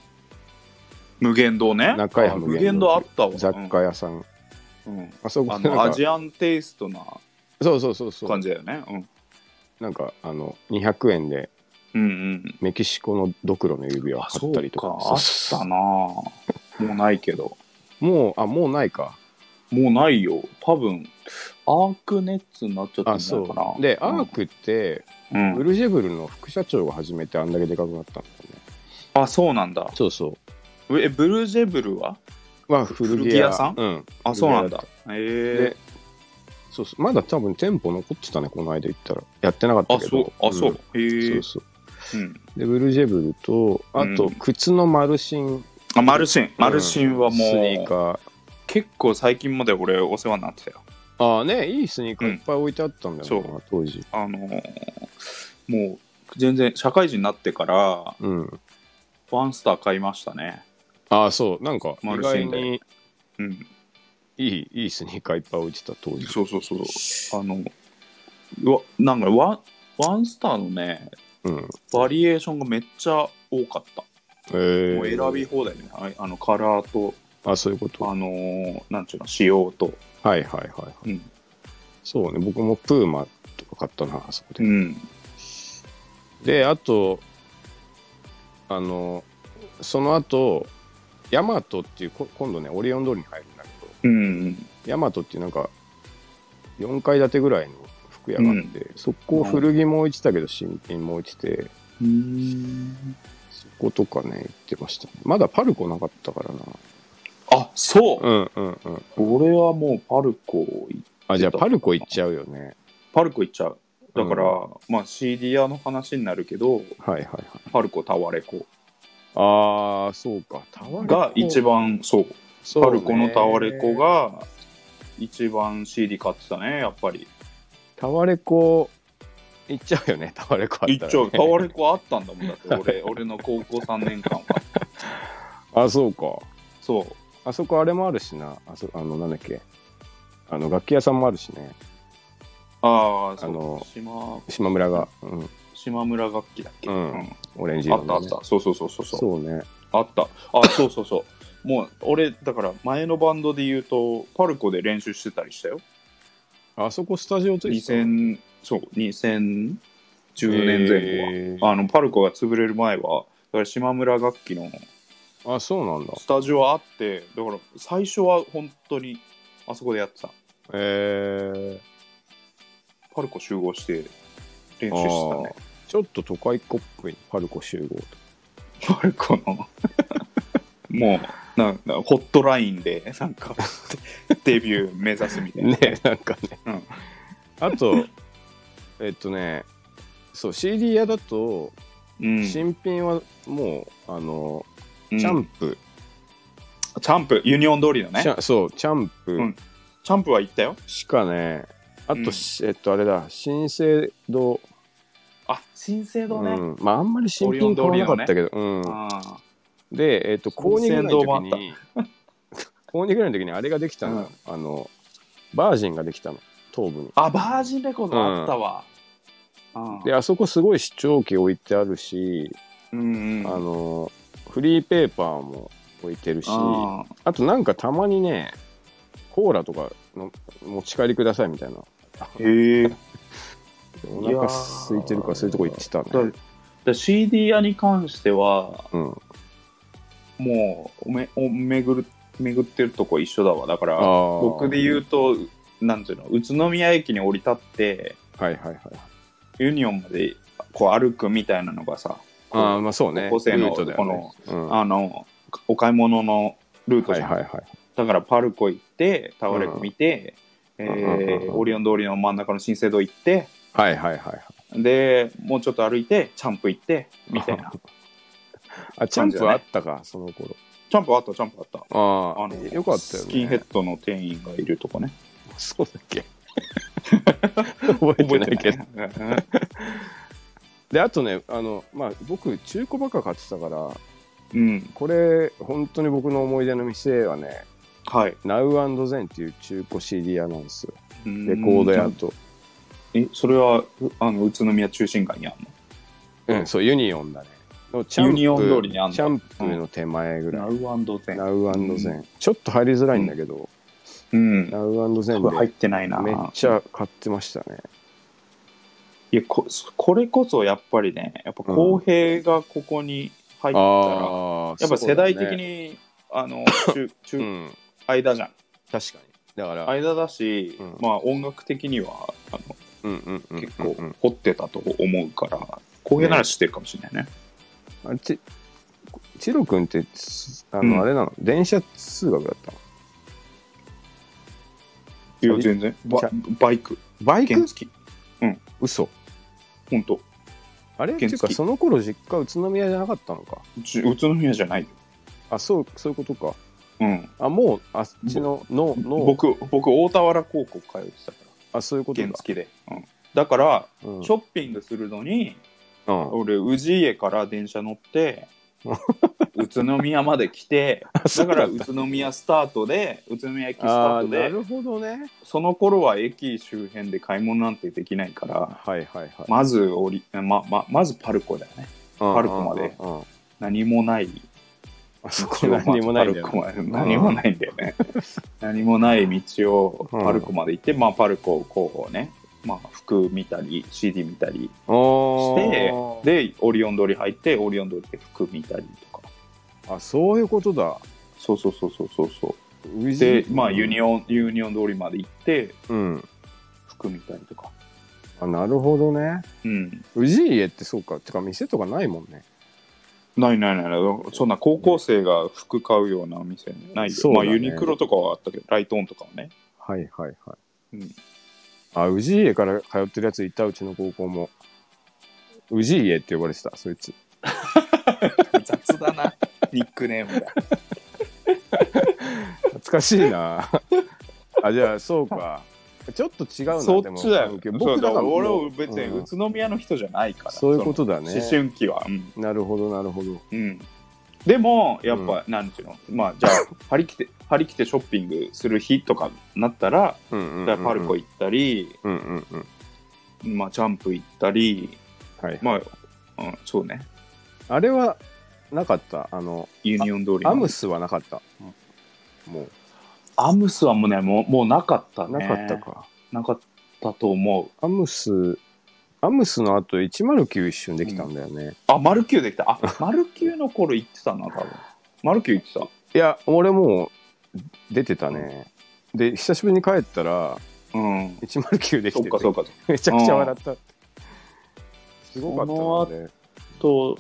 無限堂ね。中山あ無限堂。あったわ。雑貨屋さん。うん、うん。あそこあでなんかのアジアンテイストなそうそうそうそう。感じだよね。うんなんか、あの、200円でうんうん。メキシコのドクロの指輪あ買ったりとか。か。あったな。<laughs> もうないけど。もう、あ、もうないか。もうないよ。多分アークネッツになっちゃったあ、んじゃないかな。そう。で、アークって、うん、ブルージェブルの副社長が初めてあんだけでかくなったんだよね。あそうなんだ。そうそう。えブルージェブルは？は古着古着屋さん？うん。あそうなんだ。へでえ、そうそう。まだ多分店舗残ってたね、この間行ったら。やってなかったけど。あそうあそう、へうんえそうそう。うんで、ブルージェブルと、あと、うん靴のマルシン。あマルシンマルシンはもう、スニーカー。結構最近まで俺お世話になってたよああね、いいスニーカーいっぱい置いてあったんだよな、そ当時。あのーもう全然社会人になってからうん。ワンスター買いましたねああ、そう。なんか、意外にうんいい、いいスニーカーいっぱい置いてた、当時。そうそうそうあのうわなんかワンワンスターのねうん。バリエーションがめっちゃ多かった、えー、もう選び放題ねああのカラーとあ、そういうこと？あのーなんちゅうの仕様とはいはいはい。うん、そうね、僕もプーマとか買ったな、あそこで。うん、で、あと、あの、その後、ヤマトっていう、こ今度ね、オリオン通りに入るうんヤマトってなんか、4階建てぐらいの服屋があって、そこ古着も置いてたけど、新品も置いてて、うんそことかね、行ってました、ね。まだパルコなかったからな。あそう、うんうんうん。俺はもうパルコいあ、じゃあパルコ行っちゃうよね。パルコ行っちゃうだから、うまあ CD 屋の話になるけどはいはいはい。パルコタワレコああ、そうか。タワレコが一番そうそうねパルコのタワレコが一番 CD 買ってたねやっぱりタワレコ行っちゃうよね、<laughs> タワレコあったら、ね。一丁タワレコあったんだもんだって俺 <laughs> 俺の高校3年間はあ、そうか。そうあそこあれもあるしな。あそあの、なんだっけ。あの、楽器屋さんもあるしね。ああそうあの島島村が。うん。島村楽器だっけ、うんオレンジあ色の、ね。ったあったそうそうそうそうそうそうね。あったあそうそうそうもう俺だから前のバンドで言うとパルコで練習してたりしたよ。あそこスタジオついてたの？2000そう2010年前後は、あのパルコが潰れる前はだから島村楽器のあ、そうなんだ。スタジオあってだから最初は本当にあそこでやってた。えー、パルコ集合して練習してたね。ちょっと都会っ子っぽい、パルコ集合と。<laughs> パルコの。<laughs> もうなんかホットラインでなんか <laughs> デビュー目指すみたいな、ね、なんかね。うん。あと、えっとね、そう、CD 屋だと、うん。新品はもう、あの、うん。チャンプ、チャンプユニオン通りのね。そう、チャンプ。うん。チャンプは行ったよ。しかね、あと、えっと、あれだ、新生堂、あ新生堂ね、うん、まあ、あんまり新品買わなかったけど、うん。あで、えっと、高2ぐらいの時に、<laughs> 高2ぐらいの時にあれができたの、あの、バージンができたの、東部に。あバージンレコードあったわ、うん。で、あそこすごい視聴器置いてあるし、うんうん。あの、フリーペーパーも置いてるし、ああとなんかたまにね、コーラとかの持ち帰りくださいみたいな。ーへえ。<laughs> お腹空いてるからそういうとこ行ってただね。だ CD 屋に関してはうん。もうおめお巡る巡ってるとこ一緒だわだから僕僕で言うとなんていうの宇都宮駅に降り立ってはいはいはい。ユニオンまでこう歩くみたいなのがさああ、まあそうね。高校生のルートだよねうんはあのお買い物のルートじゃん、いはいはい。だからパルコ行ってタワレコ見て、うんうんうんーオリオン通りの真ん中の新生堂行ってはいはいはい。でもうちょっと歩いてチャンプ行ってみたいな <laughs> あ、チャンプあったか、その頃。チャンプあったチャンプあったあああ、よかったよね。スキンヘッドの店員がいるとこねそうだっけ？覚えてないけど。で、あとね、あの、まあ、僕、中古ばっか買ってたから、うんこれ、本当に僕の思い出の店はね、はい Now&Zen っていう中古 CD 屋なんですよ。レレコード屋と。えそれはうあの宇都宮中心街にあるうん、そう、ユニオンだね。のチャンプユニオン通りにあんのチャンプの手前ぐらい。の Now&Zen Now&Zen、ちょっと入りづらいんだけど、うん。多 Now&Zen 分入っでてないな。めっちゃ買ってましたね。いやここれこそやっぱりねやっぱ公平がここに入ったら、ああ、やっぱ世代的そうだね。に、あの中中、うん、間じゃん。確かに。だから、間だし、うん。まあ音楽的にはあのうんうんうんうん結構うん掘ってたと思うから公平なら知ってるかもしれないねあれち、チロ君って、つあの、うん。あれなの？電車通学だったの？いや全然。ババイク。バイク？原付嘘。本当。あれ？っていうか、その頃実家宇都宮じゃなかったのか？宇都宮じゃないよ。あ、そう、そういうことか。うん。あ、もう、あっちの、の、の、僕僕大田原高校通ってたかあ、そういうことだ。ら原付で、うん、だからうん。ショッピングするのにうん。俺宇治家から電車乗ってうん <laughs> 宇都宮まで来てだ。から宇都宮スタートで宇都宮駅スタあーートでなるほどね。その頃は駅周辺で買い物なんてできないからはいはいはい。まずおりまままずパルコだよね。うんパルコまで。何もない。あそこ何もないんだよね。何もないんだよね。<laughs> 何もない道をパルコまで行って、まあパルコをこうねまあ服見たり CD 見たりおしてーでオリオン通り入ってオリオン通りで服見たりとかあ、そういうことだ。そうそうそうそうそうそうでまあユニオンユニオン通りまで行ってうん。服見たりとかあ、なるほどね。うん氏家ってそうか。てか、店とかないもんね。ないないないないそんな高校生が服買うようなお店ないよ、そうだねまあユニクロとかはあったけどライトオンとかはねはいはいはい。うんあ、宇治家から通ってるやついた、うちの高校も。宇治家って呼ばれてた、そいつ。<laughs> 雑だな。ニックネームが懐かしいな。あ、じゃあ、そうか。ちょっと違うな、そでもっちだよ僕だからも俺は別にうん宇都宮の人じゃないから、そういうことだね。思春期は。うん、なるほど、なるほど。うん、でもやっぱ、なんていうの？まあじゃあ張り切って張り切ってショッピングする日とかなったら、じゃあパルコ行ったり、うんうんうん。まあ、ジャンプ行ったりはい。まあ、うん、そうねあれは、なかった？あの、ユニオン通りのアムスはなかった？もアムスはもうね、もうもうなかったう、ね。なかった。か。なかったと思う。アムス、アムスの後109一瞬できたんだよね。あ、マルキューできた。あ、マルキューの頃行ってたな、多分。マルキュー行ってた。いや、俺もう出てたね。で、久しぶりに帰ったら、うん。109できててそっかそっか。めちゃくちゃ笑った。すごかったので。と、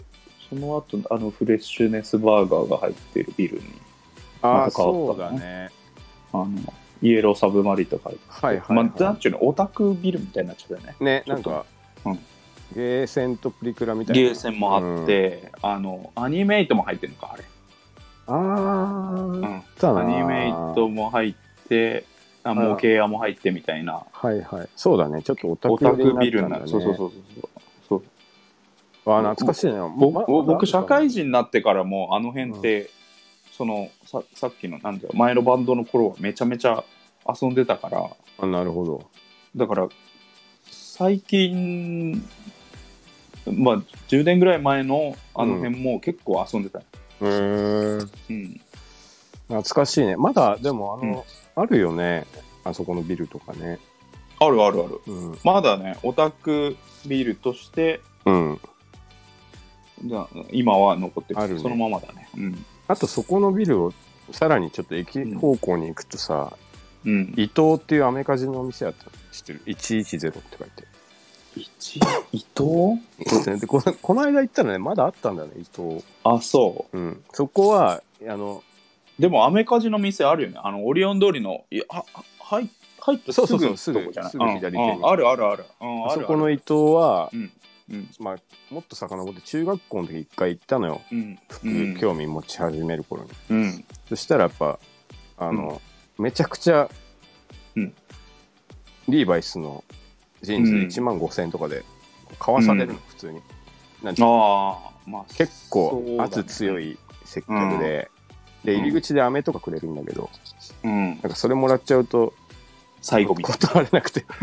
その後、あの、フレッシュネスバーガーが入ってるビルに、ああ、また変わそうったねだね。あの、イエローサブマリンとか入ってはいはい、はいまあ、なんちゅうの、オタクビルみたいになっちゃったよね。ね、なんか、うんゲーセンとプリクラみたいな。ゲーセンもあって、あの、アニメイトも入ってるのか、あれ。ああ、うん。アニメイトも入って、あ模型屋も入ってみたいな。はいはい。そうだね。ちょっとオタオタク寄りクビルにななったんだね。そうそうそうそう。そうあー懐かしいね。僕ま僕、社会人人になってからも、あの辺って、そのさ、さっきの、なんだよ、前のバンドの頃はめちゃめちゃ遊んでたから、あ、なるほど。だから、最近、まあ、10年ぐらい前のあの辺も結構遊んでたよ。へーうん。懐かしいね。まだ、でも、あの、うんあるよね。あそこのビルとかね。あるあるある。うん。まだね、オタクビルとして、うん。だ今は残ってる、あるねそのままだね。うん。あと、そこのビルを、さらにちょっと駅方向に行くとさ、うん。伊藤っていうアメカジのお店あったの知ってる ?110 って書いて。一伊藤？でこのこの間行ったらね、まだあったんだよね、伊藤。あ、そう。うん。そこは、あの、でも、アメカジの店あるよね。あの、オリオン通りの、いや、は、は入入ってそうそうそうすぐのとこじゃない？すぐすぐ左手にうんうんあるあるある。うん、ああるそこの伊藤は、うん。うん。まあ、もっと遡って中学校の時一回行ったのよ。うん。服興味持ち始める頃に。うん。そしたらやっぱ、あの、めちゃくちゃ、うんリーバイスのジーンズでうん1万5千円とかで買わされるの、うん普通に。なんていうの？ああ、まあ、結構圧強。い接客で、で、入り口で飴とかくれるんだけど、うん。なんかそれもらっちゃうと、最後。<laughs> 断れなくて。<laughs>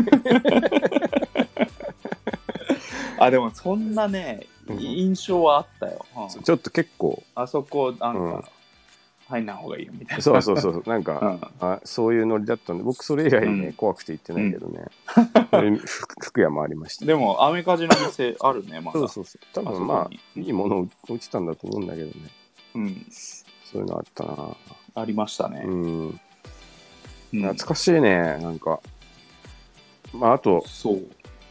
あ、でも、そんなね、うん印象はあったよ。うんちょっと結構、あそこ、なんか、入んない方がいいよ、みたいな。そうそうそう、<laughs> なんか、うん。あそういうノリだったんで、僕それ以来ね、うん怖くて行ってないけどね。服服屋もありました。でも、アメカジの店あるね、まだ。そうそうそう。多分まあ、いいものを置いてたんだと思うんだけどね。うん。そういうのあったなありましたね。うん。うん懐かしいね、なんか。まあ、あと、そう。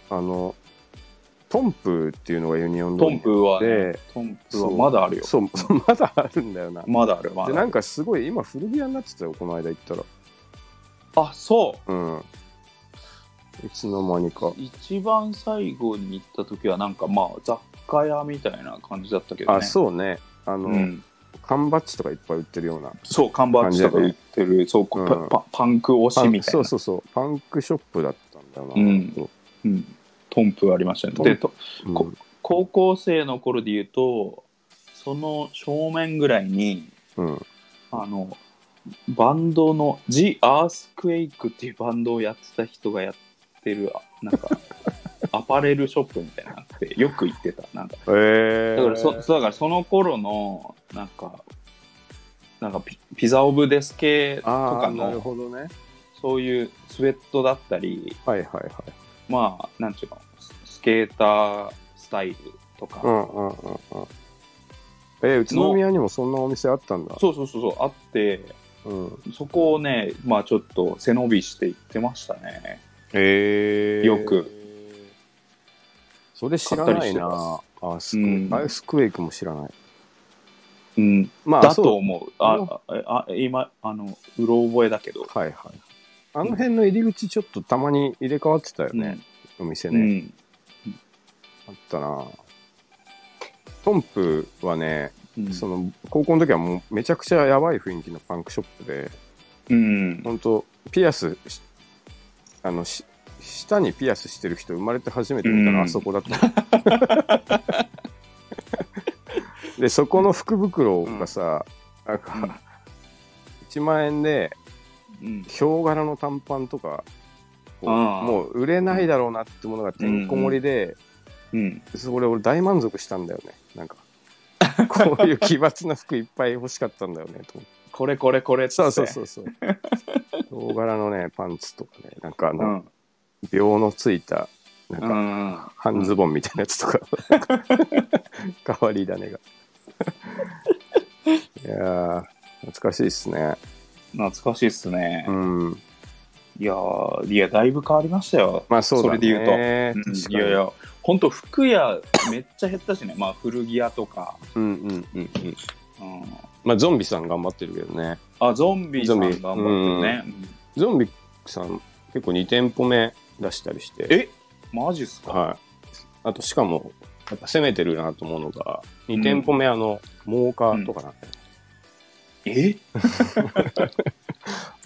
あの、トンプっていうのがユニオン通りトンプはね、で、トンプはまだあるよ。そう、まだあるんだよな。まだある、まだあで、る。なんかすごい、今古着屋になってたよ、この間行ったら。あ、そうん。いつの間にかう。。一番最後に行った時は、なんかまあ、雑貨屋みたいな感じだったけどね。あ、そうね。あの、うん。缶バッジとかいっぱい売ってるような。そう、缶バッジとか売ってる、そう、うんパパパンク推しみたいな。そうそうそう。パンクショップだったんだよな。うんうん。トンプありましたね。で、とうんこ高校生の頃で言うと、その正面ぐらいに、うん。あの、バンドの The Earthquake っていうバンドをやってた人がやってる、あなんか、<laughs> アパレルショップみたいなのって、よく行ってた。なんか、えー、だからそ、だからその頃の、なんか、なんかピピザオブデス系とかああ、なるの、ほどね。そういうスウェットだったり、はいはいはい。まあ、なんちゅうの、ススケータースタイルとか、うんうんうんうん。えー、宇都宮にもそんなお店あったんだ。そうそうそうそう、あって、うん。そこをね、まあちょっと背伸びして行ってましたね。えー、よく。それ知らないな。アースク、うんアイスクエイクも知らない。うん、まあ、だそうと思う。あ、あ、あ今、あの、うろ覚えだけど。はいはい。あの辺の入り口ちょっとたまに入れ替わってたよね。お店うね。ん。あったな。トンプはね、うん。その高校の時はもうめちゃくちゃやばい雰囲気のパンクショップで、うん。本当ピアスしあのし舌にピアスしてる人生まれて初めて見たのうんはあそこだったの、でそこの福袋がさ、なんうんか1万円でうん。ヒョウ柄の短パンとかもう売れないだろうなってものがてんこ盛りで、うん。それ俺大満足したんだよね。なんか。<laughs> こういう奇抜な服いっぱい欲しかったんだよねと。これこれこれって。そうそうそうそう。大柄のねパンツとかねなんかあの、うん。秒のついたなんうかん半ズボンみたいなやつとか、<laughs> 変わり種が。<laughs> いやー懐かしいっすね。懐かしいっすね、うん。いやーいやだいぶ変わりましたよ。まあそうだね。それで言うと。うんいやいや本当服屋めっちゃ減ったしね。まあ古着屋とか、うんうんうんうん。うん、まあゾンビさん頑張ってるけどね。あゾンビさんゾンビ頑張ってるね、ゾンビ。さん結構2店舗目出したりして。え？マジっすか、はい。あとしかもやっぱ攻めてるなと思うのが2店舗目あのモーカーとかなんだよね、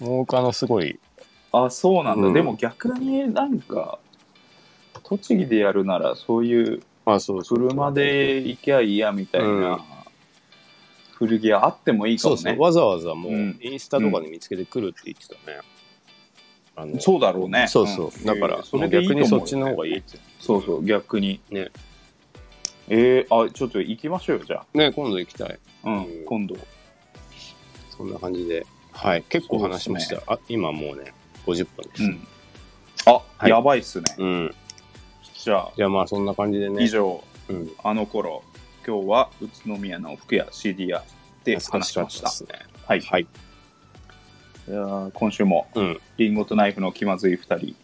え？<laughs> モーカーのすごい。あそうなんだ、うん。でも逆になんか栃木でやるならそういうあそう車で行きゃいいやみたいな、うん。古着屋あってもいいかもね。そうそうわざわざもううん。インスタとかで見つけてくるって言ってたね、あのそうだろうね。そうそう、ん。だから、えーそれでいいと思うよ逆にそっちの方がいいって。そうそう。逆に。ね。えー、あちょっと行きましょうよじゃね今度行きたい。あ、うんうん。今度。そんな感じで。はい。結構話しました、あ今もうね50分です、うん。あ、はい。やばいっすね。うんじゃあじゃあまあそんな感じでね。以上。うん、あの頃今日は宇都宮の服屋 CD 屋で話しましたですね。はい、はい。いやー今週もうん。リンゴとナイフの気まずい2人。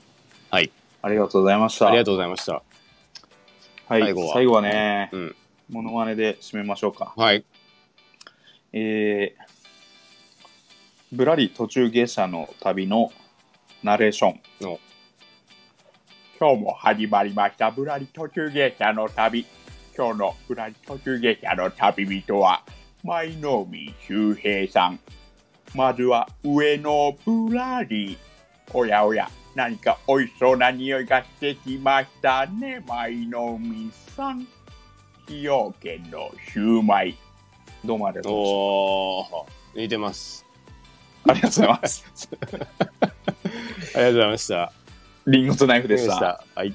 はい。ありがとうございました。ありがとうございました。はい、最後は。最後はね、うん。モノマネで締めましょうか。はい。えー、ぶらり途中下車の旅のナレーション。の今日も始まりました、ぶらり途中下車の旅。今日のぶらり途中下車の旅人は、舞の海周平さん。まずは上野ぶらり。おやおや、何か美味しそうな匂いがしてきましたね、舞の海さん。崎陽軒のシューマイ。どうもありがとうございおー似てますます。ありがとうございます。<laughs> ありがとうございましたリンゴとナイフでした。したはい。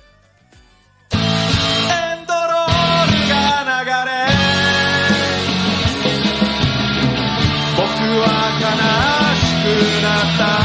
僕は悲しくなった